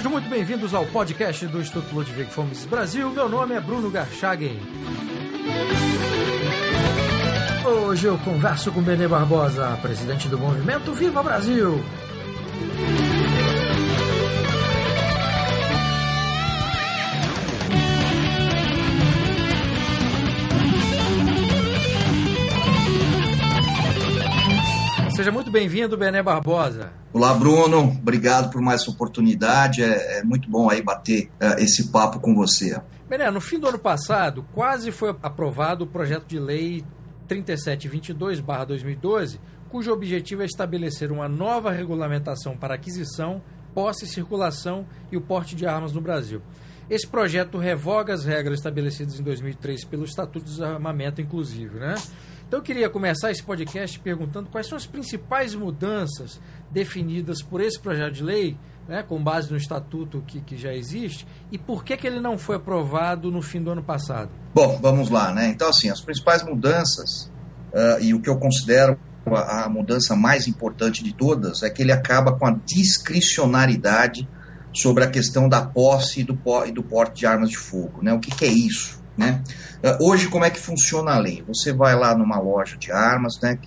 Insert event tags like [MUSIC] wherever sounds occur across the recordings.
Sejam muito bem-vindos ao podcast do Instituto Ludwig Fomes Brasil. Meu nome é Bruno Garchagen. Hoje eu converso com Benê Barbosa, presidente do movimento Viva Brasil. Seja muito bem-vindo, Bené Barbosa. Olá, Bruno. Obrigado por mais oportunidade. É, é muito bom aí bater uh, esse papo com você. Bené, no fim do ano passado, quase foi aprovado o projeto de lei 3722-2012, cujo objetivo é estabelecer uma nova regulamentação para aquisição, posse, circulação e o porte de armas no Brasil. Esse projeto revoga as regras estabelecidas em 2003 pelo Estatuto de Desarmamento, inclusive, né? Então eu queria começar esse podcast perguntando quais são as principais mudanças definidas por esse projeto de lei, né, com base no estatuto que, que já existe, e por que, que ele não foi aprovado no fim do ano passado. Bom, vamos lá, né? Então, assim, as principais mudanças, uh, e o que eu considero a, a mudança mais importante de todas, é que ele acaba com a discricionariedade sobre a questão da posse e do, do porte de armas de fogo. Né? O que, que é isso? Né? Uh, hoje, como é que funciona a lei? Você vai lá numa loja de armas né,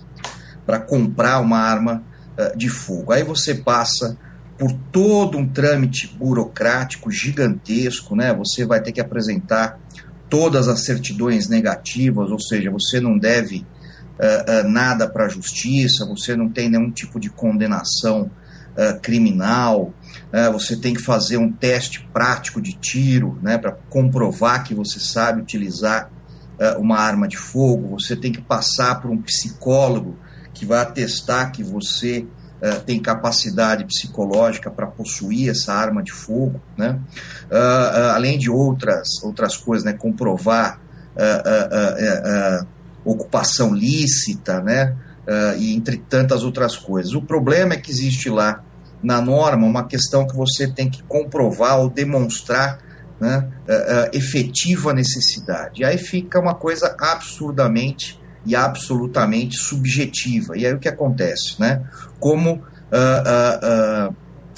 para comprar uma arma uh, de fogo. Aí você passa por todo um trâmite burocrático gigantesco, né? Você vai ter que apresentar todas as certidões negativas, ou seja, você não deve uh, nada para a justiça, você não tem nenhum tipo de condenação uh, criminal, uh, você tem que fazer um teste prático de tiro né, para comprovar que você sabe utilizar uh, uma arma de fogo, você tem que passar por um psicólogo que vai atestar que você tem capacidade psicológica para possuir essa arma de fogo, né? além de outras, outras coisas, né? comprovar ocupação lícita, né? e entre tantas outras coisas. O problema é que existe lá na norma uma questão que você tem que comprovar ou demonstrar né, uh, uh, efetiva necessidade. E aí fica uma coisa absurdamente e absolutamente subjetiva. E aí o que acontece? Né? Como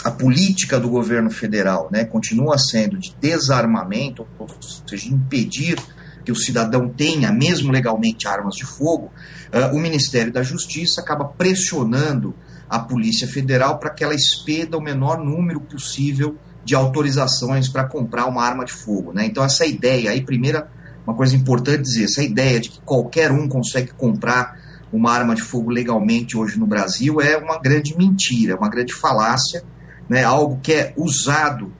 a política do governo federal né, continua sendo de desarmamento, ou seja, impedir que o cidadão tenha, mesmo legalmente, armas de fogo, uh, o Ministério da Justiça acaba pressionando a Polícia Federal para que ela expeda o menor número possível de autorizações para comprar uma arma de fogo. Né? Então, essa ideia aí, primeira, uma coisa importante dizer, essa ideia de que qualquer um consegue comprar uma arma de fogo legalmente hoje no Brasil é uma grande mentira, uma grande falácia, né? algo que é usado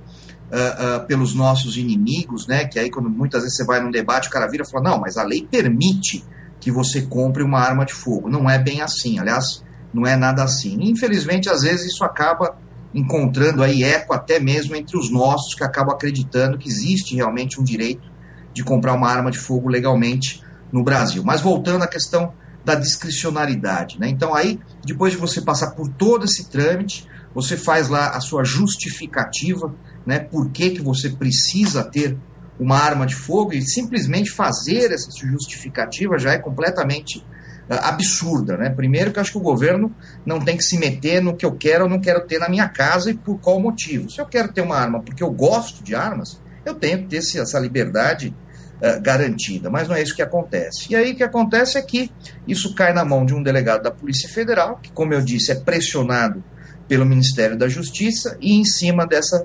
Uh, uh, pelos nossos inimigos, né? Que aí, quando muitas vezes você vai num debate, o cara vira e fala: não, mas a lei permite que você compre uma arma de fogo. Não é bem assim, aliás, não é nada assim. Infelizmente, às vezes isso acaba encontrando aí eco até mesmo entre os nossos que acabam acreditando que existe realmente um direito de comprar uma arma de fogo legalmente no Brasil. Mas voltando à questão da discricionariedade, né? Então aí, depois de você passar por todo esse trâmite, você faz lá a sua justificativa, né? Por que, que você precisa ter uma arma de fogo e simplesmente fazer essa justificativa já é completamente absurda, né? Primeiro que eu acho que o governo não tem que se meter no que eu quero ou não quero ter na minha casa e por qual motivo. Se eu quero ter uma arma porque eu gosto de armas, eu tenho que ter essa liberdade uh, garantida, mas não é isso que acontece. E aí o que acontece é que isso cai na mão de um delegado da Polícia Federal, que, como eu disse, é pressionado pelo Ministério da Justiça, e em cima dessa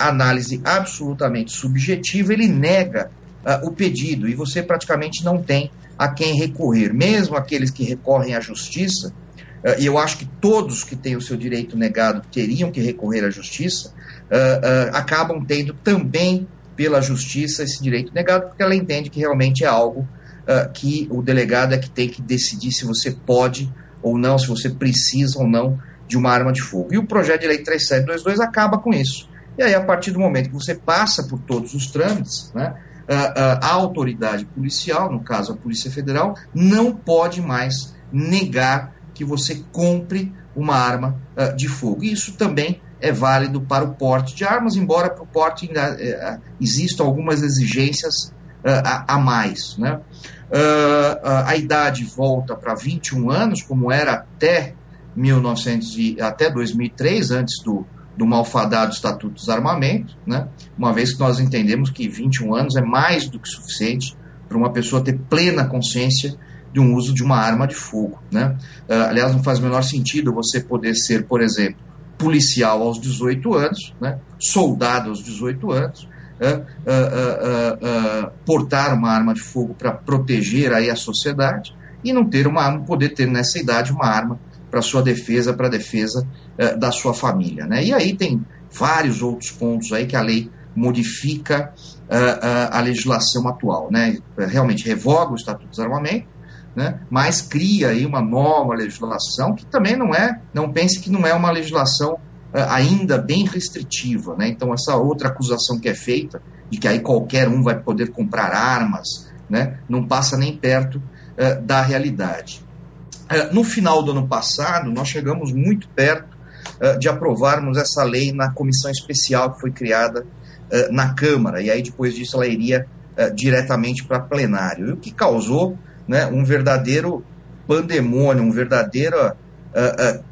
análise absolutamente subjetiva, ele nega uh, o pedido e você praticamente não tem a quem recorrer. Mesmo aqueles que recorrem à justiça, uh, e eu acho que todos que têm o seu direito negado teriam que recorrer à justiça, uh, acabam tendo também pela justiça esse direito negado, porque ela entende que realmente é algo que o delegado é que tem que decidir se você pode ou não, se você precisa ou não de uma arma de fogo. E o projeto de lei 3722 acaba com isso. E aí, a partir do momento que você passa por todos os trâmites, né, a, autoridade policial, no caso a Polícia Federal, não pode mais negar que você compre uma arma uh, de fogo. Isso também é válido para o porte de armas, embora para o porte ainda, uh, existam algumas exigências uh, a, a, mais. Né? a idade volta para 21 anos, como era até, 1900 e, até 2003, antes do, do malfadado Estatuto do Desarmamento, né? uma vez que nós entendemos que 21 anos é mais do que suficiente para uma pessoa ter plena consciência de um uso de uma arma de fogo. Né? Uh, aliás, não faz o menor sentido você poder ser, por exemplo, policial aos 18 anos, né? soldado aos 18 anos, uh, uh, portar uma arma de fogo para proteger aí a sociedade e não ter uma arma, poder ter nessa idade uma arma para sua defesa, para a defesa da sua família. Né? E aí tem vários outros pontos aí que a lei modifica a legislação atual. Né? Realmente revoga o Estatuto do Desarmamento, né? mas cria aí uma nova legislação que também não é, não pense que não é uma legislação ainda bem restritiva. Né? Então, essa outra acusação que é feita, de que aí qualquer um vai poder comprar armas, né? não passa nem perto da realidade. Uh, no final do ano passado, nós chegamos muito perto de aprovarmos essa lei na comissão especial que foi criada na Câmara, e aí depois disso ela iria diretamente para plenário. O que causou né, um verdadeiro pandemônio, uma verdadeira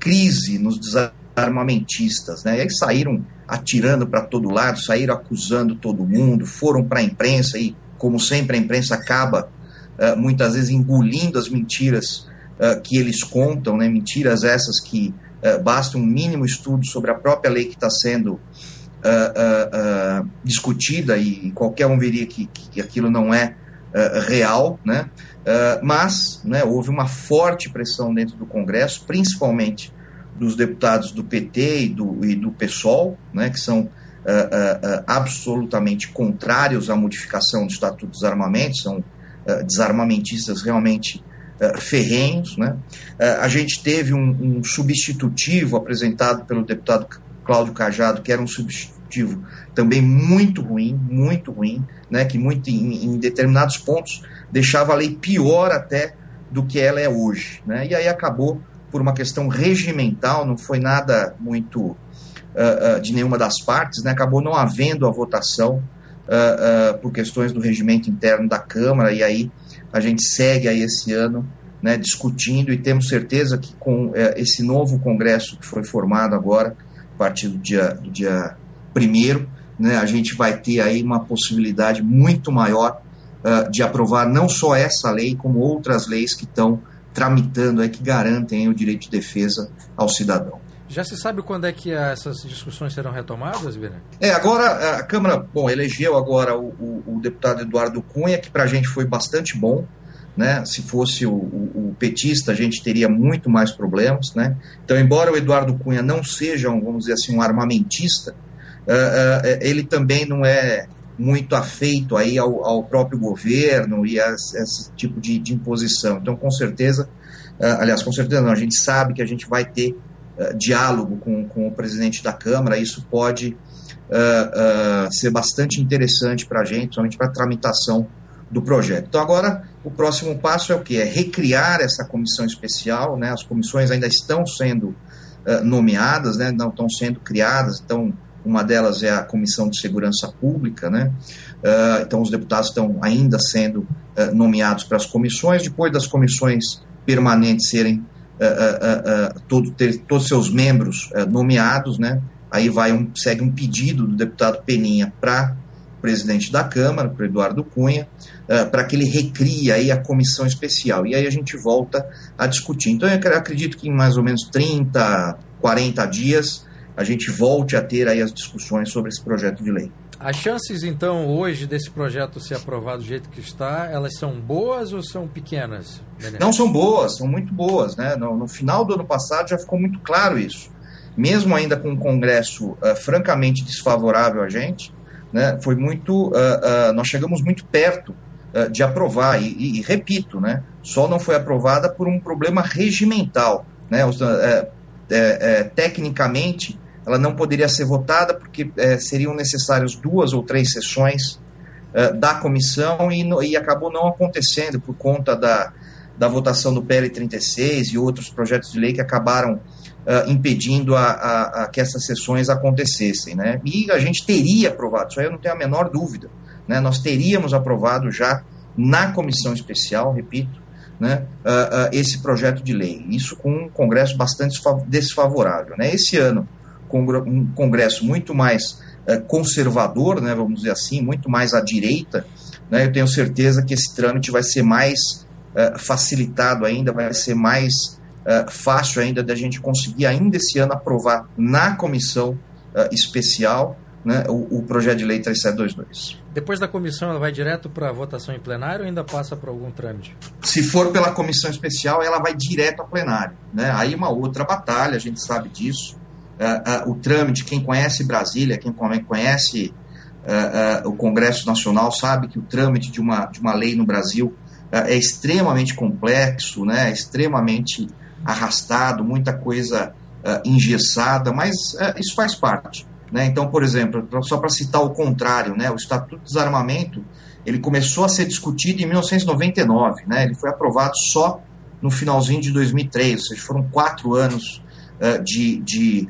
crise nos desarmamentistas. Né? E aí saíram atirando para todo lado, saíram acusando todo mundo, foram para a imprensa e, como sempre, a imprensa acaba muitas vezes engolindo as mentiras que eles contam, né? mentiras essas que basta um mínimo estudo sobre a própria lei que está sendo discutida e qualquer um veria que, que aquilo não é real, né? Uh, mas né, houve uma forte pressão dentro do Congresso, principalmente dos deputados do PT e do, e do PSOL, né, que são uh, uh, absolutamente contrários à modificação do Estatuto dos Armamentos, são desarmamentistas realmente ferrenhos. Né. a gente teve um, um, substitutivo apresentado pelo deputado Cláudio Cajado, que era um substitutivo também muito ruim, muito ruim, né, que muito, em, em determinados pontos deixava a lei pior até do que ela é hoje. Né? E aí acabou por uma questão regimental, não foi nada muito uh, uh, de nenhuma das partes, né? acabou não havendo a votação uh, por questões do regimento interno da Câmara, e aí a gente segue aí esse ano né, discutindo e temos certeza que com esse novo Congresso que foi formado agora, a partir do dia, do dia primeiro, né, a gente vai ter aí uma possibilidade muito maior uh, de aprovar não só essa lei, como outras leis que estão tramitando, aí, que garantem o direito de defesa ao cidadão. Já se sabe quando é que essas discussões serão retomadas, Vina? É, agora a Câmara, bom, elegeu agora o, o, o deputado Eduardo Cunha, que para a gente foi bastante bom, né? Se fosse o, o, petista, a gente teria muito mais problemas, né? Então, embora o Eduardo Cunha não seja, um, vamos dizer assim, um armamentista, uh, uh, ele também não é muito afeito aí ao, ao próprio governo e a, esse tipo de, de, imposição. Então, com certeza, uh, aliás, com certeza não, a gente sabe que a gente vai ter uh, diálogo com, com o presidente da Câmara, isso pode uh, ser bastante interessante para a gente, somente para a tramitação do projeto. Então, agora, o próximo passo é o que? É recriar essa comissão especial, né? as comissões ainda estão sendo nomeadas, né? não estão sendo criadas, então uma delas é a Comissão de Segurança Pública, né? Uh, então, os deputados estão ainda sendo uh, nomeados para as comissões. Depois das comissões permanentes serem uh, todo, ter todos seus membros nomeados, né? Aí vai um, segue um pedido do deputado Peninha para presidente da Câmara, para Eduardo Cunha, para que ele recrie aí a comissão especial. E aí a gente volta a discutir. Então, eu acredito que em mais ou menos 30, 40 dias a gente volte a ter aí as discussões sobre esse projeto de lei. As chances, então, hoje desse projeto ser aprovado do jeito que está, elas são boas ou são pequenas? Não são boas, são muito boas. Né? No, no, final do ano passado já ficou muito claro isso. Mesmo ainda com um Congresso uh, francamente desfavorável a gente, né, foi muito, uh, uh, nós chegamos muito perto de aprovar. E, e, e, repito, né, só não foi aprovada por um problema regimental. Né, os, é, é, tecnicamente, ela não poderia ser votada porque é, seriam necessárias duas ou três sessões é, da comissão e, no, e, acabou não acontecendo por conta da, da votação do PL 36 e outros projetos de lei que acabaram uh, impedindo a, a, a, que essas sessões acontecessem. Né? E a gente teria aprovado, isso aí eu não tenho a menor dúvida. Né? Nós teríamos aprovado já na comissão especial, repito, né, uh, uh, esse projeto de lei. Isso com um Congresso bastante desfavorável. Né? Esse ano, um Congresso muito mais uh, conservador, né, vamos dizer assim, muito mais à direita, né, eu tenho certeza que esse trâmite vai ser mais uh, facilitado ainda, vai ser mais uh, fácil ainda da gente conseguir ainda esse ano aprovar na comissão especial né, o, o, projeto de lei 3722. Depois da comissão, ela vai direto para votação em plenário ou ainda passa por algum trâmite? Se for pela comissão especial, ela vai direto a plenário. Né? Aí uma outra batalha, a gente sabe disso. Uh, uh, o trâmite, quem conhece Brasília, quem conhece uh, o Congresso Nacional, sabe que o trâmite de uma, de uma lei no Brasil é extremamente complexo, né? é extremamente arrastado, muita coisa engessada, mas isso faz parte. Né? Então, por exemplo, só para citar o contrário, né? o Estatuto de Desarmamento ele começou a ser discutido em 1999, né? ele foi aprovado só no finalzinho de 2003, ou seja, foram quatro anos uh, de, de,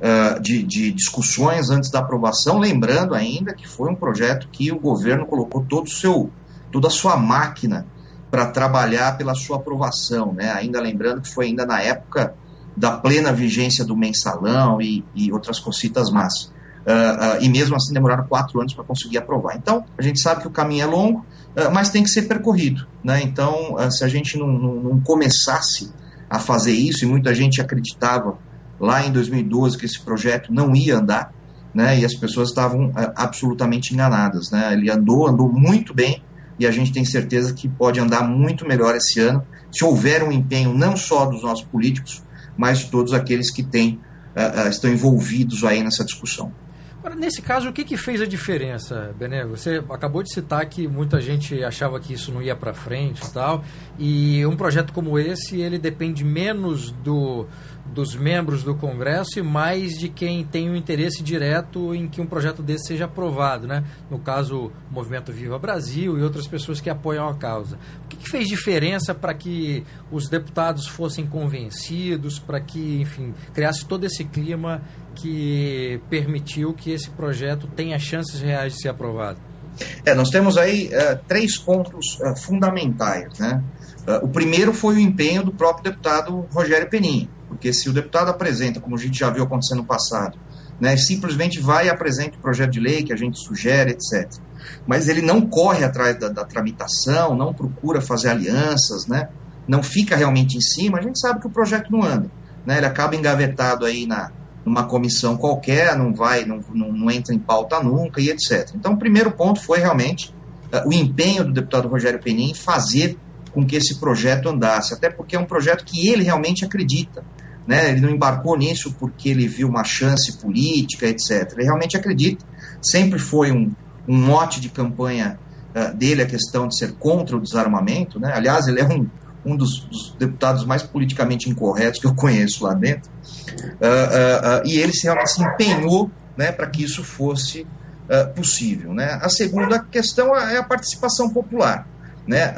uh, de, de, discussões antes da aprovação, lembrando ainda que foi um projeto que o governo colocou todo o seu, toda a sua máquina para trabalhar pela sua aprovação, né? ainda lembrando que foi ainda na época da plena vigência do mensalão e, e outras cositas más. Uh, uh, e mesmo assim demoraram quatro anos para conseguir aprovar. Então, a gente sabe que o caminho é longo, uh, mas tem que ser percorrido. Né? Então, se a gente não, não, não, começasse a fazer isso, e muita gente acreditava lá em 2012 que esse projeto não ia andar, né? e as pessoas estavam absolutamente enganadas. Né? Ele andou, andou muito bem, e a gente tem certeza que pode andar muito melhor esse ano, se houver um empenho não só dos nossos políticos, mas de todos aqueles que têm, uh, uh, estão envolvidos aí nessa discussão. Agora, nesse caso, o que, que fez a diferença, Bené? Você acabou de citar que muita gente achava que isso não ia para frente e tal, e um projeto como esse, ele depende menos do, dos membros do Congresso e mais de quem tem um interesse direto em que um projeto desse seja aprovado, né? No caso, o Movimento Viva Brasil e outras pessoas que apoiam a causa. O que, que fez diferença para que os deputados fossem convencidos, para que, enfim, criasse todo esse clima que permitiu que esse projeto tenha chances reais de ser aprovado? É, nós temos aí uh, três pontos uh, fundamentais, né? Uh, o primeiro foi o empenho do próprio deputado Rogério Penin porque se o deputado apresenta, como a gente já viu acontecer no passado, né, simplesmente vai e apresenta o projeto de lei que a gente sugere, etc. Mas ele não corre atrás da, da tramitação, não procura fazer alianças, né, não fica realmente em cima, a gente sabe que o projeto não anda. Né, ele acaba engavetado aí na, numa comissão qualquer, não vai, não, não, não entra em pauta nunca e etc. Então, o primeiro ponto foi realmente uh, o empenho do deputado Rogério Penin em fazer com que esse projeto andasse, até porque é um projeto que ele realmente acredita. Né? Ele não embarcou nisso porque ele viu uma chance política, etc. Ele realmente acredita. Sempre foi um, um mote de campanha uh, dele a questão de ser contra o desarmamento. Né? Aliás, ele é um, um dos, dos, deputados mais politicamente incorretos que eu conheço lá dentro. Uh, uh, e ele realmente se empenhou né, para que isso fosse possível. Né? A segunda questão é a participação popular. Né?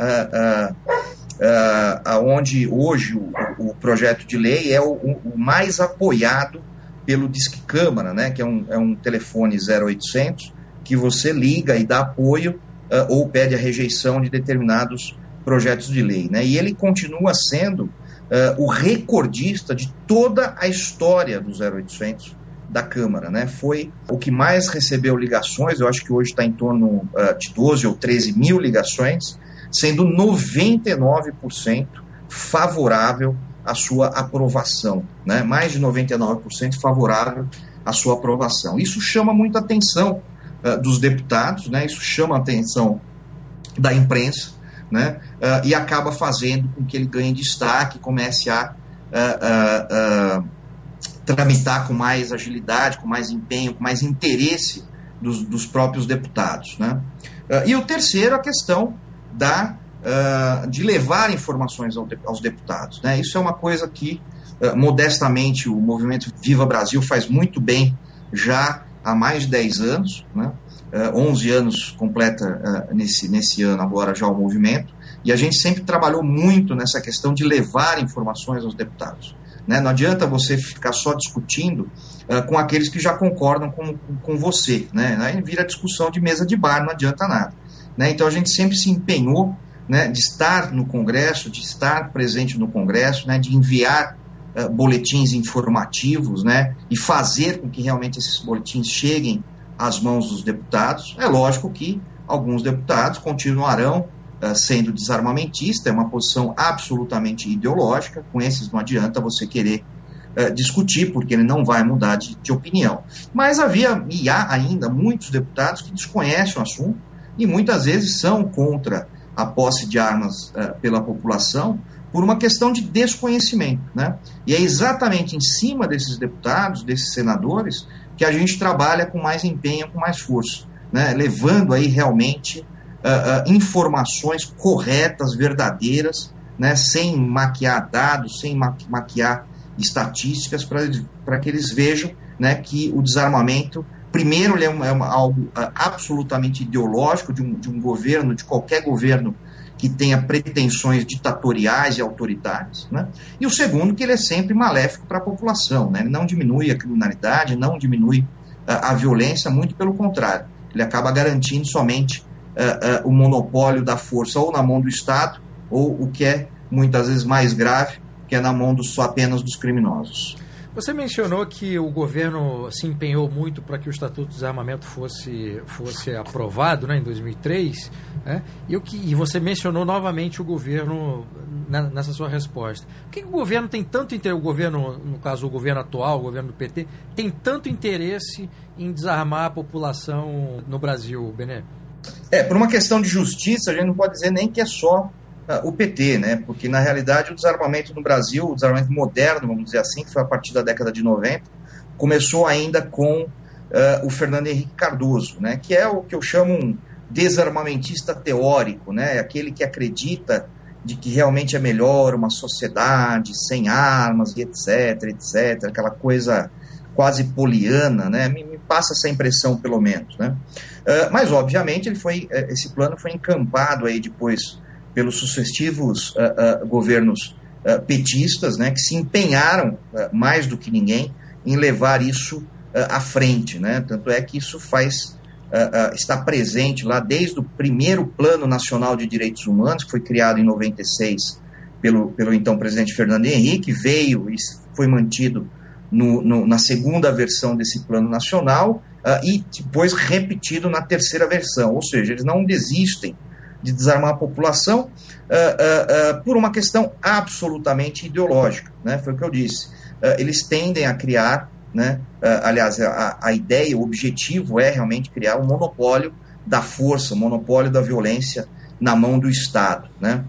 uh, aonde hoje o, o, projeto de lei é o, o, mais apoiado pelo Disque Câmara, né, que é um, é um telefone 0800 que você liga e dá apoio uh, ou pede a rejeição de determinados projetos de lei. Né, e ele continua sendo uh, o recordista de toda a história do 0800 da Câmara. Né, foi o que mais recebeu ligações, eu acho que hoje está em torno uh, de 12 ou 13 mil ligações, sendo 99% favorável à sua aprovação, né? mais de 99% favorável à sua aprovação. Isso chama muita atenção uh, dos deputados, né? isso chama a atenção da imprensa, né? Uh, e acaba fazendo com que ele ganhe destaque, comece a uh, tramitar com mais agilidade, com mais empenho, com mais interesse dos, dos próprios deputados. Né? e o terceiro, a questão da, uh, de levar informações ao, aos deputados. Né? Isso é uma coisa que, uh, modestamente, o movimento Viva Brasil faz muito bem já há mais de 10 anos, né? Uh, 11 anos completa uh, nesse, nesse ano agora já o movimento, e a gente sempre trabalhou muito nessa questão de levar informações aos deputados. Né? Não adianta você ficar só discutindo uh, com aqueles que já concordam com, com você. Né? Aí vira discussão de mesa de bar, não adianta nada. Né? Então a gente sempre se empenhou né, de estar no Congresso, de estar presente no Congresso, né, de enviar uh, boletins informativos, né, e fazer com que realmente esses boletins cheguem às mãos dos deputados. É lógico que alguns deputados continuarão uh, sendo desarmamentista, é uma posição absolutamente ideológica, com esses não adianta você querer uh, discutir, porque ele não vai mudar de, de opinião. Mas havia e há ainda muitos deputados que desconhecem o assunto e muitas vezes são contra a posse de armas uh, pela população por uma questão de desconhecimento. Né? E é exatamente em cima desses deputados, desses senadores, que a gente trabalha com mais empenho, com mais força, né? levando aí realmente uh, uh, informações corretas, verdadeiras, né? sem maquiar dados, sem ma maquiar estatísticas, para que eles vejam né, que o desarmamento Primeiro, é, uma, é uma, algo uh, absolutamente ideológico de um, de um governo, de qualquer governo que tenha pretensões ditatoriais e autoritárias, né? E o segundo, que ele é sempre maléfico para a população, né? Ele não diminui a criminalidade, não diminui uh, a violência, muito pelo contrário. Ele acaba garantindo somente uh, uh, o monopólio da força ou na mão do Estado, ou o que é muitas vezes mais grave, que é na mão dos, apenas dos criminosos. Você mencionou que o governo se empenhou muito para que o Estatuto do Desarmamento fosse, fosse aprovado né, em 2003, né? e, o que, e você mencionou novamente o governo nessa sua resposta. Por que, que o governo tem tanto interesse, o governo, no caso o governo atual, o governo do PT, tem tanto interesse em desarmar a população no Brasil, Bené? É, por uma questão de justiça, a gente não pode dizer nem que é só o PT, né? Porque na realidade o desarmamento no Brasil, o desarmamento moderno, vamos dizer assim, que foi a partir da década de 90, começou ainda com uh, o Fernando Henrique Cardoso, né? Que é o que eu chamo um desarmamentista teórico, né? Aquele que acredita de que realmente é melhor uma sociedade sem armas e etc, etc, aquela coisa quase poliana, né? Me, me passa essa impressão pelo menos, né? Uh, mas obviamente ele foi, esse plano foi encampado aí depois pelos sucessivos uh, uh, governos uh, petistas, né, que se empenharam mais do que ninguém em levar isso à frente, né? Tanto é que isso faz está presente lá desde o primeiro Plano Nacional de Direitos Humanos, que foi criado em 96 pelo, pelo então presidente Fernando Henrique, veio e foi mantido no, no, na segunda versão desse plano nacional uh, e depois repetido na terceira versão. Ou seja, eles não desistem de desarmar a população uh, uh, uh, por uma questão absolutamente ideológica, né? Foi o que eu disse. eles tendem a criar, né? aliás, a, a ideia, o objetivo é realmente criar um monopólio da força, um monopólio da violência na mão do Estado, né?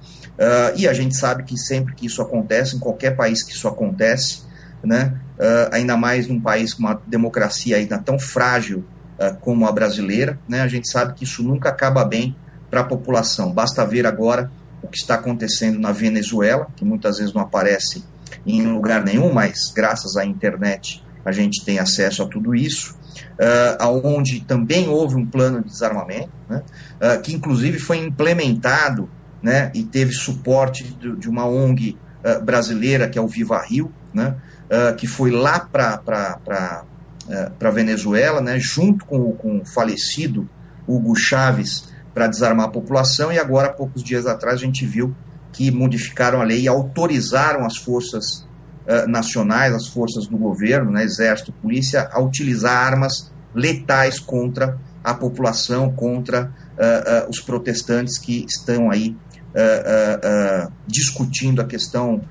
e a gente sabe que sempre que isso acontece, em qualquer país que isso acontece, né? ainda mais num país com uma democracia ainda tão frágil como a brasileira, né? A gente sabe que isso nunca acaba bem para a população. Basta ver agora o que está acontecendo na Venezuela, que muitas vezes não aparece em lugar nenhum, mas graças à internet a gente tem acesso a tudo isso. Uh, aonde também houve um plano de desarmamento, né, uh, que inclusive foi implementado né, e teve suporte de, de uma ONG uh, brasileira, que é o Viva Rio, né, que foi lá para a Venezuela, né, junto com, com o falecido Hugo Chávez, para desarmar a população, e agora, poucos dias atrás, a gente viu que modificaram a lei e autorizaram as forças uh, nacionais, as forças do governo, né, exército, polícia, a utilizar armas letais contra a população, contra uh, uh, os protestantes que estão aí discutindo a questão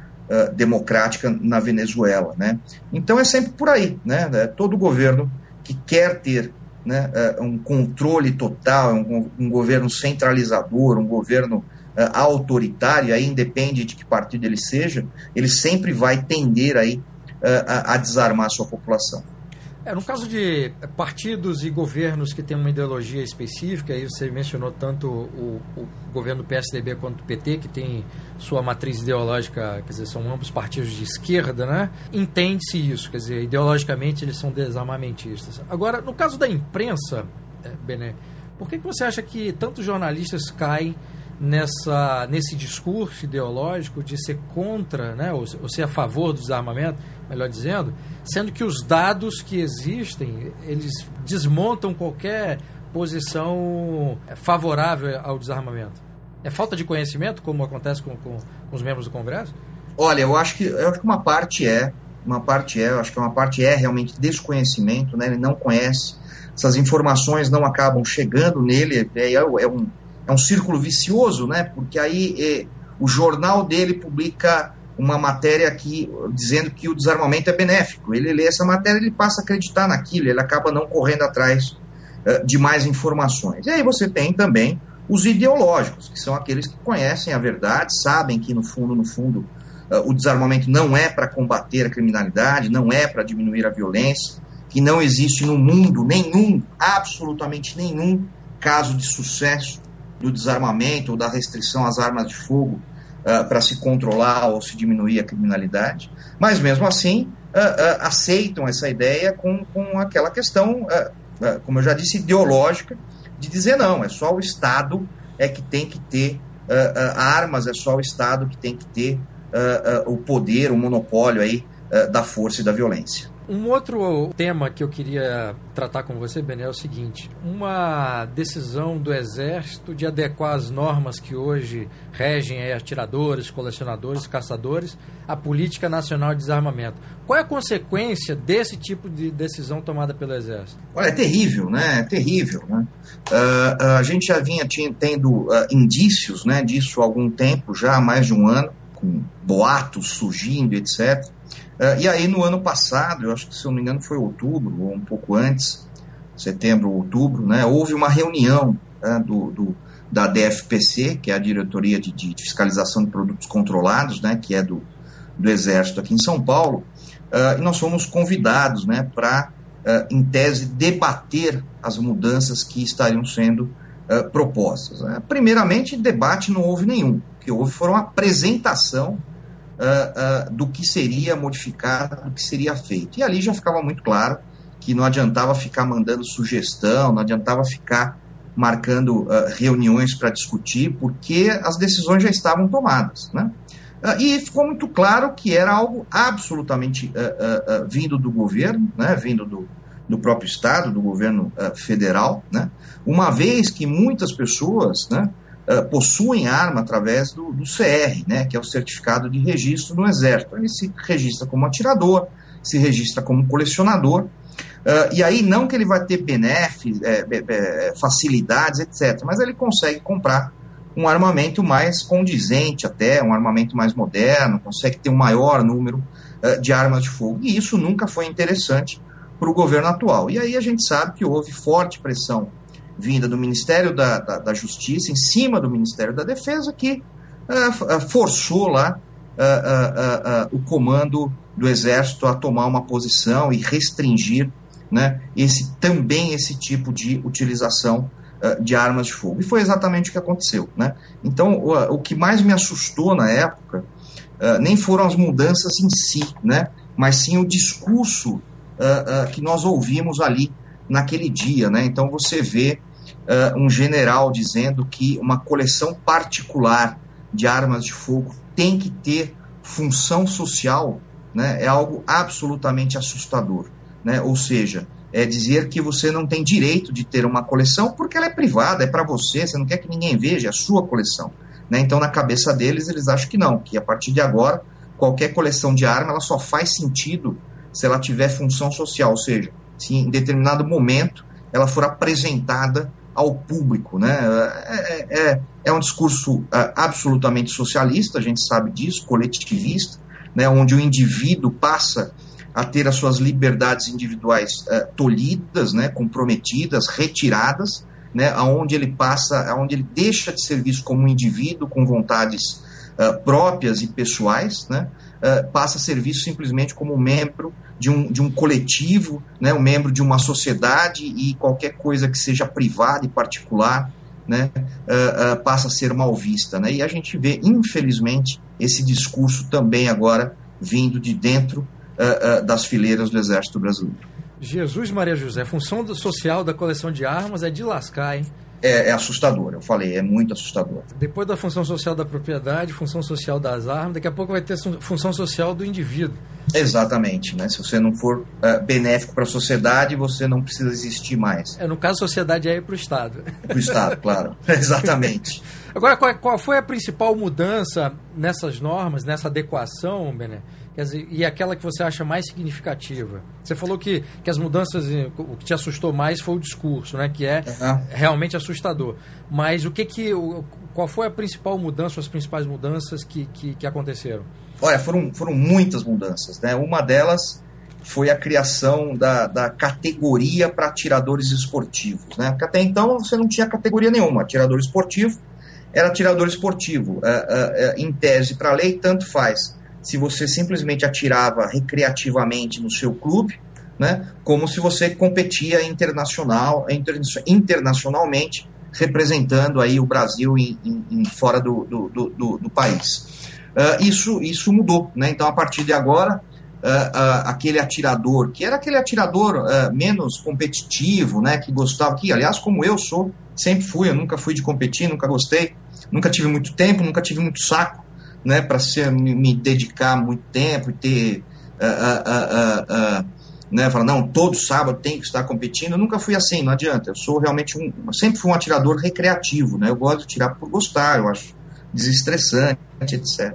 democrática na Venezuela, né? Então é sempre por aí, né? Todo governo que quer ter né, é, um controle total, um, um governo centralizador, um governo uh, autoritário, aí independe de que partido ele seja, ele sempre vai tender aí, uh, a, a desarmar a sua população. É, no caso de partidos e governos que têm uma ideologia específica, aí você mencionou tanto o, o, governo do PSDB quanto do PT, que tem sua matriz ideológica, quer dizer, são ambos partidos de esquerda, né? Entende-se isso, quer dizer, ideologicamente eles são desarmamentistas. Agora, no caso da imprensa, é, Bené, por que, que você acha que tantos jornalistas caem nessa, nesse discurso ideológico de ser contra, né, ou, ou ser a favor do desarmamento, melhor dizendo, sendo que os dados que existem, eles desmontam qualquer posição favorável ao desarmamento. É falta de conhecimento, como acontece com, com, com os membros do Congresso? Olha, eu acho que eu acho que uma parte é, uma parte é, eu acho que uma parte é realmente desconhecimento, né? Ele não conhece, essas informações não acabam chegando nele, é, é um, é um círculo vicioso, né? Porque aí é, o jornal dele publica uma matéria aqui dizendo que o desarmamento é benéfico. Ele lê essa matéria, ele passa a acreditar naquilo, ele acaba não correndo atrás uh, de mais informações. E aí você tem também os ideológicos, que são aqueles que conhecem a verdade, sabem que no fundo, no fundo, uh, o desarmamento não é para combater a criminalidade, não é para diminuir a violência, que não existe no mundo nenhum, absolutamente nenhum caso de sucesso do desarmamento ou da restrição às armas de fogo uh, para se controlar ou se diminuir a criminalidade, mas mesmo assim uh, aceitam essa ideia com, com aquela questão, como eu já disse, ideológica, de dizer não, é só o Estado é que tem que ter uh, uh, armas, é só o Estado que tem que ter uh, o poder, o monopólio aí da força e da violência. Um outro tema que eu queria tratar com você, Bené, é o seguinte: uma decisão do Exército de adequar as normas que hoje regem atiradores, colecionadores, caçadores à política nacional de desarmamento. Qual é a consequência desse tipo de decisão tomada pelo Exército? Olha, é terrível, né? É terrível. Né? Uh, a gente já vinha tendo uh, indícios né, disso há algum tempo, já há mais de um ano, com boatos surgindo, etc. Uh, e aí, no ano passado, eu acho que, se eu não me engano, foi outubro, ou um pouco antes, setembro ou outubro, né, houve uma reunião né, do, do, da DFPC, que é a Diretoria de, de, Fiscalização de Produtos Controlados, né, que é do, do Exército aqui em São Paulo, uh, e nós fomos convidados né, para, uh, em tese, debater as mudanças que estariam sendo propostas. Né. Primeiramente, debate não houve nenhum. O que houve foi uma apresentação uh, uh, do que seria modificado, do que seria feito. E ali já ficava muito claro que não adiantava ficar mandando sugestão, não adiantava ficar marcando uh, reuniões para discutir, porque as decisões já estavam tomadas. Né? e ficou muito claro que era algo absolutamente vindo do governo, né? vindo do, do próprio Estado, do governo federal, né? uma vez que muitas pessoas né, uh, possuem arma através do, do, CR, né, que é o certificado de registro no Exército. Ele se registra como atirador, se registra como colecionador, uh, e aí não que ele vai ter benefícios, é, é, facilidades, etc., mas ele consegue comprar um armamento mais condizente até, um armamento mais moderno, consegue ter um maior número uh, de armas de fogo. E isso nunca foi interessante para o governo atual. E aí a gente sabe que houve forte pressão vinda do Ministério da, da, da Justiça, em cima do Ministério da Defesa, que uh, forçou lá uh, uh, o comando do Exército a tomar uma posição e restringir né, esse, também esse tipo de utilização de armas de fogo. E foi exatamente o que aconteceu. Né? Então, o, o que mais me assustou na época nem foram as mudanças em si, né, mas sim o discurso que nós ouvimos ali naquele dia. Né? Então, você vê uh, um general dizendo que uma coleção particular de armas de fogo tem que ter função social, né, é algo absolutamente assustador. Né? Ou seja, é dizer que você não tem direito de ter uma coleção porque ela é privada, é para você, você não quer que ninguém veja, é a sua coleção. Né? Então, na cabeça deles, eles acham que não, que a partir de agora, qualquer coleção de arma ela só faz sentido se ela tiver função social, ou seja, se em determinado momento ela for apresentada ao público. Né? É, é, é um discurso é, absolutamente socialista, a gente sabe disso, coletivista, né? onde o indivíduo passa a ter as suas liberdades individuais é, tolhidas, né? comprometidas, retiradas, né? aonde ele passa, aonde ele deixa de ser visto como um indivíduo com vontades próprias e pessoais, né? Uh, passa a ser visto simplesmente como membro de um, de um coletivo, né, um membro de uma sociedade e qualquer coisa que seja privada e particular né, uh, uh, passa a ser mal vista. Né? E a gente vê, infelizmente, esse discurso também agora vindo de dentro das fileiras do Exército Brasileiro. Jesus Maria José, função social da coleção de armas é de lascar, hein? É, é, assustador, eu falei, é muito assustador. Depois da função social da propriedade, função social das armas, daqui a pouco vai ter função social do indivíduo. Exatamente, né? Se você não for uh, benéfico para a sociedade, você não precisa existir mais. É, no caso, a sociedade é para o Estado. [LAUGHS] Para o Estado, claro. [LAUGHS] Exatamente. Agora, qual, qual, foi a principal mudança nessas normas, nessa adequação, Bené? E aquela que você acha mais significativa? Você falou que, que as mudanças, o que te assustou mais foi o discurso, né? Que é uhum. realmente assustador. Mas o que que, qual foi a principal mudança, as principais mudanças que, que, que aconteceram? Olha, foram, foram muitas mudanças, né? Uma delas foi a criação da, da categoria para atiradores esportivos, né? Porque até então você não tinha categoria nenhuma. Atirador esportivo era atirador esportivo. É, é, é, em tese, para a lei, tanto faz se você simplesmente atirava recreativamente no seu clube, né, como se você competia internacional, internacionalmente, representando aí o Brasil em, em, fora do, do, do, do país. Uh, isso, isso mudou, né? Então, a partir de agora, uh, uh, aquele atirador, que era aquele atirador menos competitivo, né? Que gostava, que aliás, como eu sou, sempre fui, eu nunca fui de competir, nunca gostei, nunca tive muito tempo, nunca tive muito saco, né, para me, dedicar muito tempo e ter. Uh, uh, uh, né, falar, não, todo sábado tem que estar competindo. Eu nunca fui assim, não adianta. Eu sou realmente um. Sempre fui um atirador recreativo, né? Eu gosto de tirar por gostar, eu acho desestressante, etc.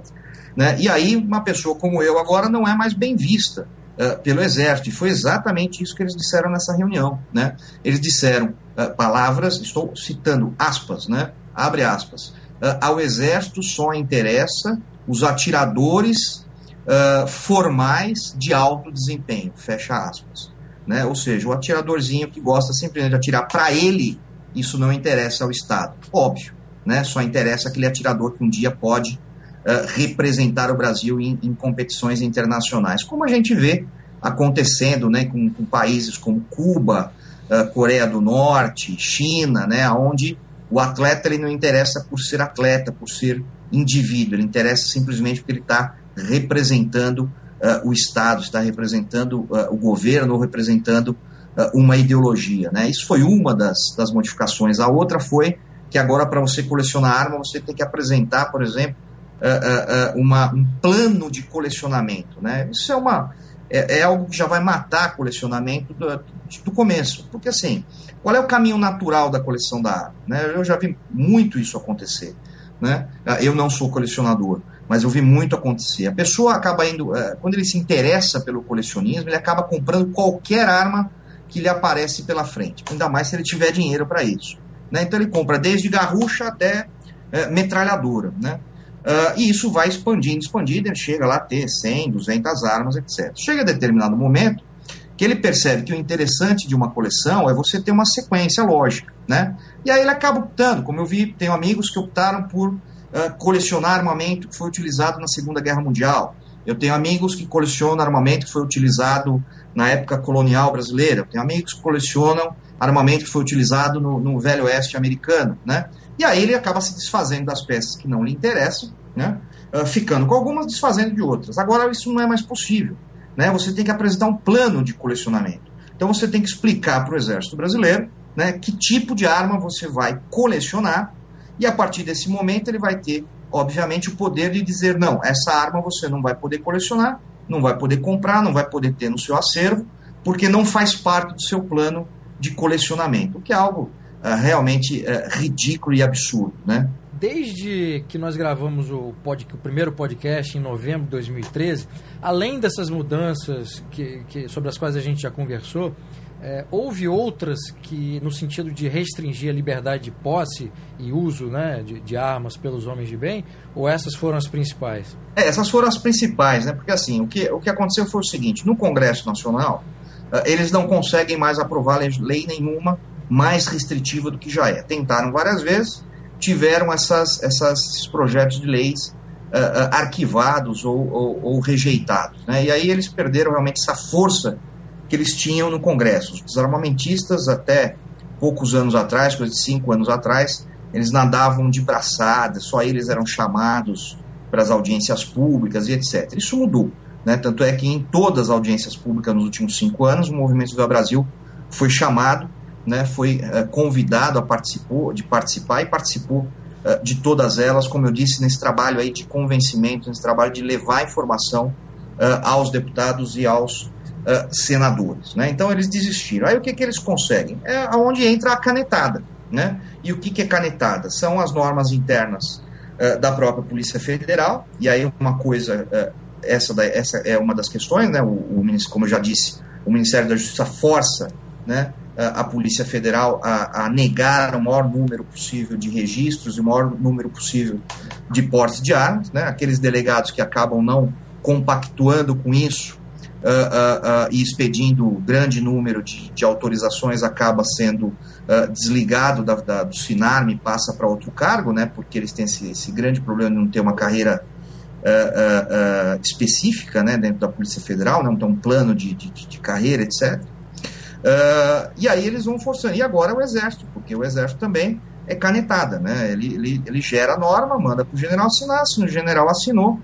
Né? E aí, uma pessoa como eu agora não é mais bem vista uh, pelo Exército. E foi exatamente isso que eles disseram nessa reunião. Né? Eles disseram uh, palavras, estou citando aspas, né? abre aspas ao Exército só interessa os atiradores uh, formais de alto desempenho, fecha aspas. Né? Ou seja, o atiradorzinho que gosta simplesmente de atirar para ele, isso não interessa ao Estado. Óbvio, né? só interessa aquele atirador que um dia pode uh, representar o Brasil em, em, competições internacionais, como a gente vê acontecendo né, com, com países como Cuba, Coreia do Norte, China, né, onde o atleta ele não interessa por ser atleta, por ser indivíduo, ele interessa simplesmente porque ele está representando uh, o Estado, está representando uh, o governo ou representando uh, uma ideologia. Né? Isso foi uma das, das modificações. A outra foi que agora, para você colecionar arma, você tem que apresentar, por exemplo, uma, um plano de colecionamento. Né? Isso é, uma, é, é algo que já vai matar colecionamento do, do começo. Porque assim, qual é o caminho natural da coleção da árvore? Né? Eu já vi muito isso acontecer. Né? Eu não sou colecionador, mas eu vi muito acontecer. A pessoa acaba indo, eh, quando ele se interessa pelo colecionismo, ele acaba comprando qualquer arma que lhe aparece pela frente, ainda mais se ele tiver dinheiro para isso. Né? Então ele compra desde garrucha até é, metralhadora. Né? Uh, e isso vai expandindo, expandindo, ele chega lá a ter 100, 200 armas, etc. Chega a determinado momento que ele percebe que o interessante de uma coleção é você ter uma sequência lógica, né? E aí ele acaba optando, como eu vi, tenho amigos que optaram por uh, colecionar armamento que foi utilizado na Segunda Guerra Mundial. Eu tenho amigos que colecionam armamento que foi utilizado na época colonial brasileira. Eu tenho amigos que colecionam armamento que foi utilizado no, no Velho Oeste americano, né? E aí ele acaba se desfazendo das peças que não lhe interessam, né? Uh, ficando com algumas, desfazendo de outras. Agora isso não é mais possível né, você tem que apresentar um plano de colecionamento. Então você tem que explicar para o Exército Brasileiro né, que tipo de arma você vai colecionar e a partir desse momento ele vai ter, obviamente, o poder de dizer não, essa arma você não vai poder colecionar, não vai poder comprar, não vai poder ter no seu acervo, porque não faz parte do seu plano de colecionamento, o que é algo realmente uh, ridículo e absurdo, né? desde que nós gravamos o, pod, o primeiro podcast em novembro de 2013, além dessas mudanças que, que sobre as quais a gente já conversou, é, houve outras que, no sentido de restringir a liberdade de posse e uso né, de, de, armas pelos homens de bem, ou essas foram as principais? É, essas foram as principais, né? Porque assim, o que, o que aconteceu foi o seguinte: no Congresso Nacional, uh, eles não conseguem mais aprovar lei nenhuma mais restritiva do que já é. Tentaram várias vezes, tiveram essas, esses projetos de leis uh, uh, arquivados ou, ou, ou rejeitados. Né? E aí eles perderam realmente essa força que eles tinham no Congresso. Os armamentistas, até poucos anos atrás, coisa de cinco anos atrás, eles nadavam de braçada, só eles eram chamados para as audiências públicas e etc. Isso mudou. Né? Tanto é que em todas as audiências públicas nos últimos cinco anos, o Movimento do Brasil foi chamado né, foi uh, convidado a participou, de participar e participou uh, de todas elas, como eu disse, nesse trabalho aí de convencimento, nesse trabalho de levar informação aos deputados e aos senadores. Né? Então eles desistiram. Aí o que, que eles conseguem? É onde entra a canetada. Né? E o que, que é canetada? São as normas internas da própria Polícia Federal, e aí uma coisa, essa, essa é uma das questões, né? o, o, como eu já disse, o Ministério da Justiça força né, a Polícia Federal a, a, negar o maior número possível de registros e o maior número possível de portes de armas. Né? Aqueles delegados que acabam não compactuando com isso uh, uh, uh, e expedindo grande número de, de autorizações acaba sendo desligado da, da, do Sinarme e passa para outro cargo, né? porque eles têm esse, esse grande problema de não ter uma carreira específica né? dentro da Polícia Federal, não tem um plano de, de, de carreira, etc. Uh, e aí eles vão forçando. E agora é o Exército, porque o Exército também é canetada, né? Ele, ele, ele gera a norma, manda para o general assinar, se o general assinou,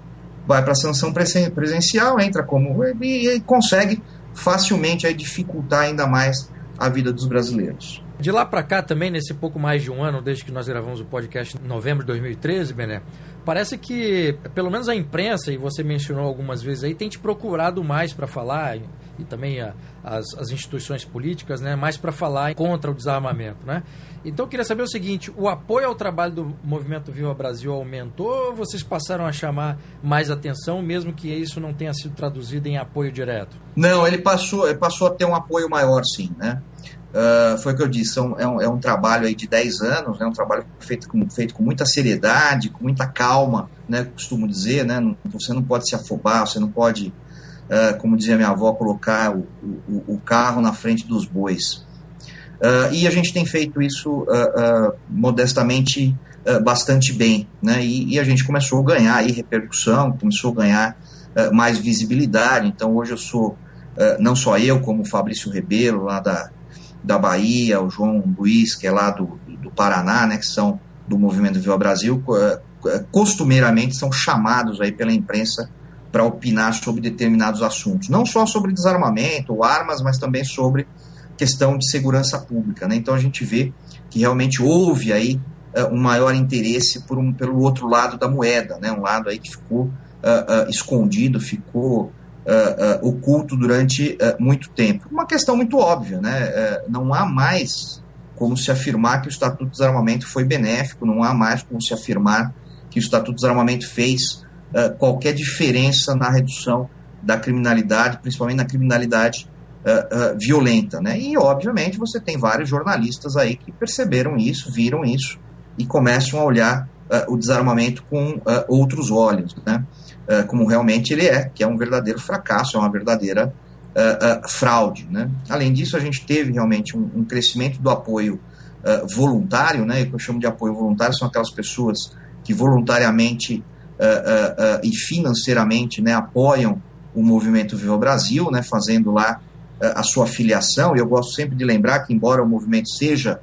vai para a sanção presencial, entra como. E, e consegue facilmente aí, dificultar ainda mais a vida dos brasileiros. De lá para cá também, nesse pouco mais de um ano, desde que nós gravamos o podcast em novembro de 2013, Bené, parece que, pelo menos a imprensa, e você mencionou algumas vezes aí, tem te procurado mais para falar, e, também a, as, as, instituições políticas, né, mais para falar contra o desarmamento, né? Então eu queria saber o seguinte, o apoio ao trabalho do Movimento Viva Brasil aumentou ou vocês passaram a chamar mais atenção, mesmo que isso não tenha sido traduzido em apoio direto? Não, ele passou, ele passou a ter um apoio maior, sim, né? Uh, foi o que eu disse, é, um, é um trabalho aí de 10 anos, é né, um trabalho feito com, feito com muita seriedade, com muita calma, né, costumo dizer, né, você não pode se afobar, você não pode, uh, como dizia minha avó, colocar o, o, o carro na frente dos bois. Uh, e a gente tem feito isso modestamente bastante bem, né, e, e, a gente começou a ganhar aí repercussão, começou a ganhar mais visibilidade, então hoje eu sou, não só eu, como o Fabrício Rebelo, lá da da Bahia, o João Luiz, que é lá do, do Paraná, né, que são do Movimento Viva Brasil, costumeiramente são chamados aí pela imprensa para opinar sobre determinados assuntos, não só sobre desarmamento ou armas, mas também sobre questão de segurança pública. Né? Então a gente vê que realmente houve aí uh, um maior interesse por um, pelo outro lado da moeda, né? um lado aí que ficou uh, uh, escondido, ficou oculto durante muito tempo. Uma questão muito óbvia, né? não há mais como se afirmar que o Estatuto de Desarmamento foi benéfico, não há mais como se afirmar que o Estatuto de Desarmamento fez qualquer diferença na redução da criminalidade, principalmente na criminalidade violenta, né? E obviamente você tem vários jornalistas aí que perceberam isso, viram isso e começam a olhar o desarmamento com outros olhos, né? uh, como realmente ele é, que é um verdadeiro fracasso, é uma verdadeira uh, uh, fraude. Né? Além disso, a gente teve realmente um, um crescimento do apoio voluntário, né? o que eu chamo de apoio voluntário são aquelas pessoas que voluntariamente e financeiramente né, apoiam o movimento Viva Brasil, né, fazendo lá a sua filiação, e eu gosto sempre de lembrar que, embora o movimento seja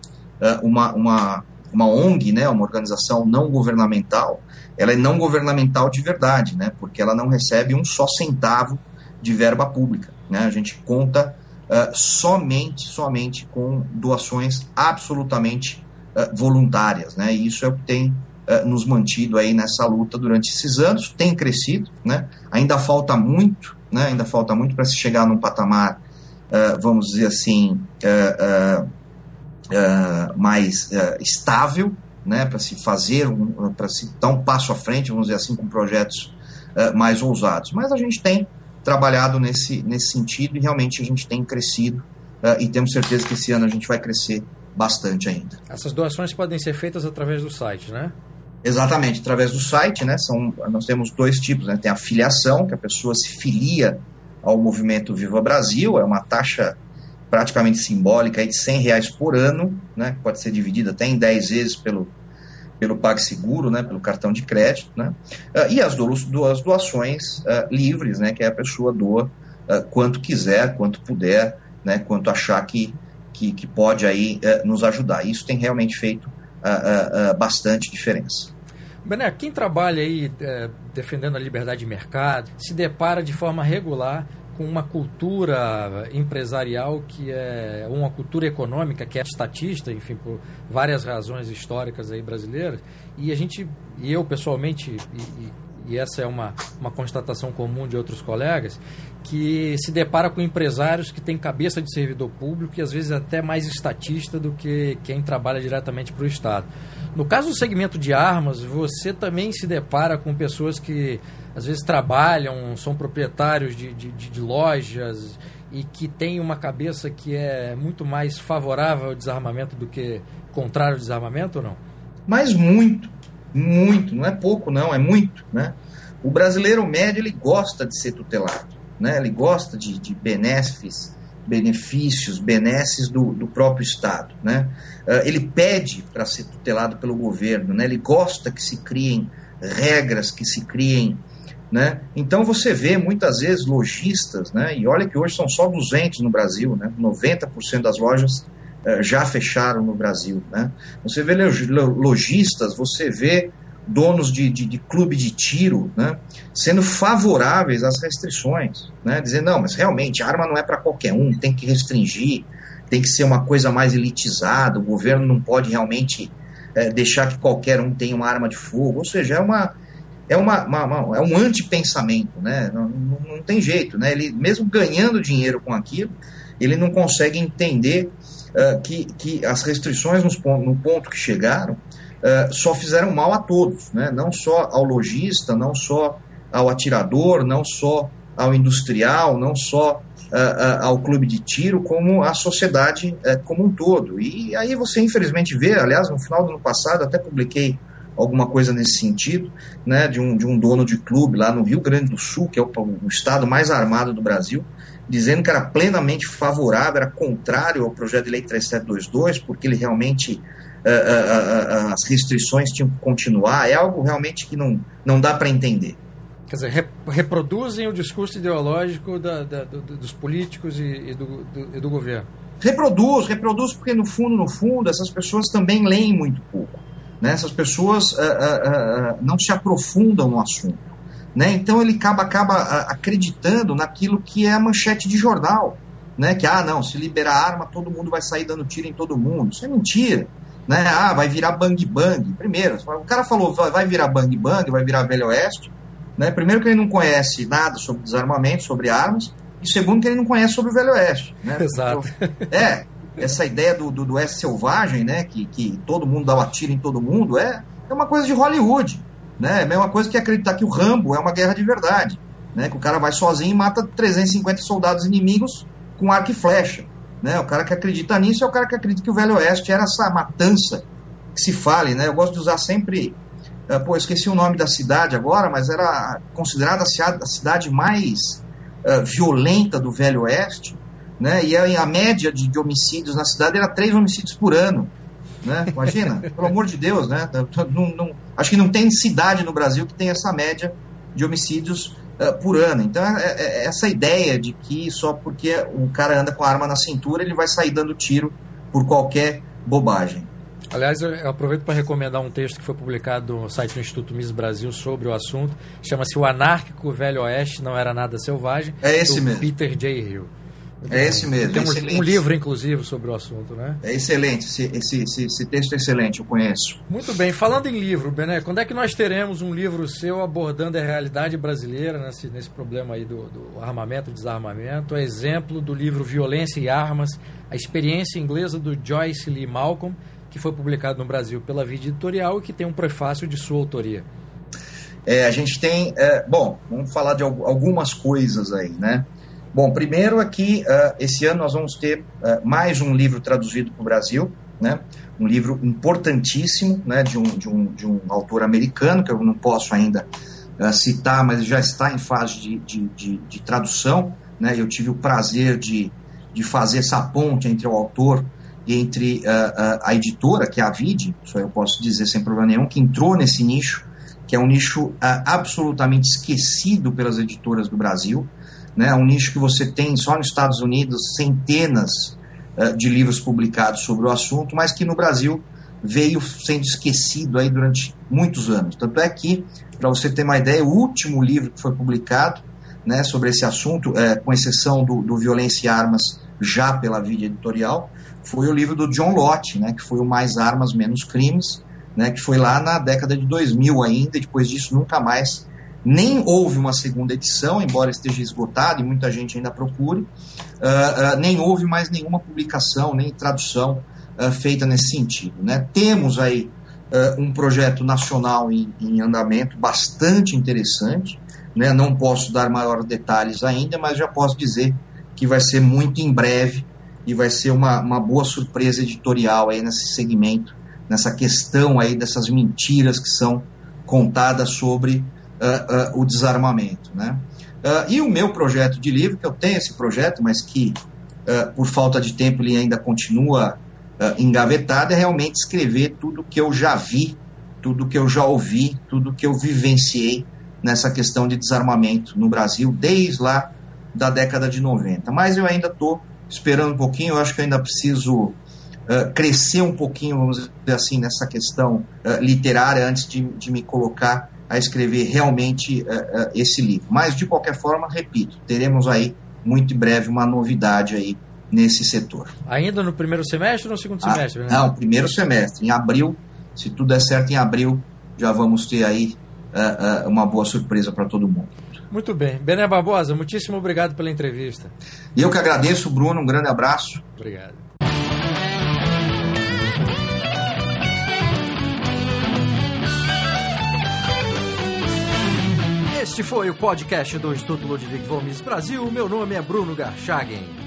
uma, uma, uma ONG, né, uma organização não governamental, ela é não governamental de verdade, né? Porque ela não recebe um só centavo de verba pública, né? A gente conta uh, somente, somente com doações absolutamente uh, voluntárias, né? E isso é o que tem uh, nos mantido aí nessa luta durante esses anos, tem crescido, né? Ainda falta muito, né? Ainda falta muito para se chegar num patamar, vamos dizer assim, mais estável, né, para se fazer, um, para se dar um passo à frente, vamos dizer assim, com projetos uh, mais ousados. Mas a gente tem trabalhado nesse, nesse sentido e realmente a gente tem crescido uh, e temos certeza que esse ano a gente vai crescer bastante ainda. Essas doações podem ser feitas através do site, né? Exatamente, através do site, né? São, nós temos dois tipos, né? Tem a filiação, que a pessoa se filia ao movimento Viva Brasil, é uma taxa praticamente simbólica aí de 100 reais por ano, né, pode ser dividida até em 10 vezes pelo, pelo PagSeguro, né, pelo cartão de crédito, né, uh, e as, do, as doações uh, livres, né, que a pessoa doa uh, quanto quiser, quanto puder, né, quanto achar que, que, que pode aí nos ajudar. Isso tem realmente feito bastante diferença. Bené, quem trabalha aí defendendo a liberdade de mercado se depara de forma regular com uma cultura empresarial que é uma cultura econômica que é estatista, enfim, por várias razões históricas aí brasileiras. E a gente, e eu pessoalmente, e, e essa é uma, uma constatação comum de outros colegas, que se depara com empresários que têm cabeça de servidor público e às vezes até mais estatista do que quem trabalha diretamente para o Estado. No caso do segmento de armas, você também se depara com pessoas que às vezes trabalham, são proprietários de, de, de lojas e que têm uma cabeça que é muito mais favorável ao desarmamento do que contrário ao desarmamento ou não? Mas muito, muito, não é pouco não, é muito, né? O brasileiro médio ele gosta de ser tutelado né? ele gosta de, de benefícios, benesses do, do próprio Estado. Né? Uh, ele pede para ser tutelado pelo governo, né? ele gosta que se criem regras, que se criem. Né? Então você vê muitas vezes lojistas, né? e olha que hoje são só 200 no Brasil, né? 90% das lojas uh, já fecharam no Brasil. Né? Você vê lojistas, você vê donos de, de, de, clube de tiro, né, sendo favoráveis às restrições, né, dizendo, não, mas realmente a arma não é para qualquer um, tem que restringir, tem que ser uma coisa mais elitizada, o governo não pode realmente é, deixar que qualquer um tenha uma arma de fogo, ou seja, é uma é uma, uma, uma é um antipensamento, né, não, não, não, tem jeito, né, ele mesmo ganhando dinheiro com aquilo, ele não consegue entender uh, que, que as restrições nos, no ponto que chegaram uh, só fizeram mal a todos, né? não só ao lojista, não só ao atirador, não só ao industrial, não só uh, uh, ao clube de tiro, como à sociedade como um todo. E aí você infelizmente vê, aliás, no final do ano passado até publiquei alguma coisa nesse sentido, né, de um, de um dono de clube lá no Rio Grande do Sul, que é o, o estado mais armado do Brasil, dizendo que era plenamente favorável, era contrário ao projeto de lei 3722, porque ele realmente uh, uh, uh, as restrições tinham que continuar, é algo realmente que não, não dá para entender. Quer dizer, reproduzem o discurso ideológico da, da, do, dos políticos e, e, do, do, e, do, governo. Reproduz, reproduz porque no fundo, no fundo, essas pessoas também leem muito pouco. Né? Essas pessoas não se aprofundam no assunto. Né? Então ele acaba, acaba acreditando naquilo que é a manchete de jornal. Né? Que, ah, não, se liberar arma, todo mundo vai sair dando tiro em todo mundo. Isso é mentira né? Ah, vai virar bang bang. Primeiro, o cara falou vai virar bang bang, vai virar velho oeste, né? Primeiro que ele não conhece nada sobre desarmamento, sobre armas, e segundo que ele não conhece sobre o velho oeste, né? [LAUGHS] Exato. É, essa ideia do, do, do oeste selvagem, né? Que, que todo mundo dá o tiro em todo mundo, é, é uma coisa de Hollywood, né? É a mesma coisa que acreditar que o Rambo é uma guerra de verdade, né? Que o cara vai sozinho e mata 350 soldados inimigos com arco e flecha. Né? O cara que acredita nisso é o cara que acredita que o Velho Oeste era essa matança que se fale. Né? Eu gosto de usar sempre. Uh, pô, esqueci o nome da cidade agora, mas era considerada a cidade mais uh, violenta do Velho Oeste. Né? E a, a média de, de, homicídios na cidade era três homicídios por ano. Né? Imagina, [LAUGHS] pelo amor de Deus, né? Não, não, acho que não tem cidade no Brasil que tenha essa média de homicídios uh, por ano. Então, é, é, é, essa ideia de que só porque o cara anda com a arma na cintura, ele vai sair dando tiro por qualquer bobagem. Aliás, eu aproveito para recomendar um texto que foi publicado no site do Instituto Miss Brasil sobre o assunto. Chama-se O Anárquico Velho Oeste Não Era Nada Selvagem. É esse mesmo. Peter J. Hill. É esse mesmo. Tem um, um, livro, inclusive, sobre o assunto, né? É excelente. Esse, esse, esse, esse, texto é excelente, eu conheço. Muito bem. Falando em livro, Bené, quando é que nós teremos um livro seu abordando a realidade brasileira nesse, nesse problema aí do, do armamento e desarmamento? É exemplo do livro Violência e Armas, a experiência inglesa do Joyce Lee Malcolm, que foi publicado no Brasil pela Vida Editorial e que tem um prefácio de sua autoria. É, a gente tem. É, bom, vamos falar de algumas coisas aí, né? Bom, primeiro aqui, uh, esse ano nós vamos ter uh, mais um livro traduzido para o Brasil, né? um livro importantíssimo né? de, um, de, um, de um autor americano, que eu não posso ainda uh, citar, mas já está em fase de, de, de, de tradução. Né? Eu tive o prazer de, de fazer essa ponte entre o autor e entre a editora, que é a Vide, isso eu posso dizer sem problema nenhum, que entrou nesse nicho, que é um nicho absolutamente esquecido pelas editoras do Brasil né, um nicho que você tem só nos Estados Unidos centenas uh, de livros publicados sobre o assunto, mas que no Brasil veio sendo esquecido aí durante muitos anos. Tanto é que, para você ter uma ideia, o último livro que foi publicado né, sobre esse assunto, é, com exceção do, do Violência e Armas, já pela vídeo editorial, foi o livro do John Lott, né, que foi o Mais Armas, Menos Crimes, né, que foi lá na década de 2000 ainda, e depois disso nunca mais Nem houve uma segunda edição, embora esteja esgotado e muita gente ainda procure. Uh, uh, nem houve mais nenhuma publicação, nem tradução uh, feita nesse sentido. Né? Temos aí um projeto nacional em, em, andamento bastante interessante. Né? Não posso dar maiores detalhes ainda, mas já posso dizer que vai ser muito em breve e vai ser uma, uma boa surpresa editorial aí nesse segmento, nessa questão aí dessas mentiras que são contadas sobre uh, uh, o desarmamento. Né? Uh, e o meu projeto de livro, que eu tenho esse projeto, mas que por falta de tempo ele ainda continua engavetado, é realmente escrever tudo que eu já vi, tudo que eu já ouvi, tudo que eu vivenciei nessa questão de desarmamento no Brasil, desde lá da década de 90. Mas eu ainda estou esperando um pouquinho, eu acho que eu ainda preciso Uh, crescer um pouquinho, vamos dizer assim, nessa questão uh, literária antes de, de, me colocar a escrever realmente uh, uh, esse livro. Mas, de qualquer forma, repito, teremos aí muito em breve uma novidade aí nesse setor. Ainda no primeiro semestre ou no segundo ah, semestre? Né? Não, primeiro semestre. Em abril, se tudo der certo, em abril já vamos ter aí uh, uma boa surpresa para todo mundo. Muito bem. Bené Barbosa, muitíssimo obrigado pela entrevista. E eu que agradeço, Bruno. Um grande abraço. Obrigado. Este foi o podcast do Instituto Ludwig Gomes Brasil. Meu nome é Bruno Garchagen.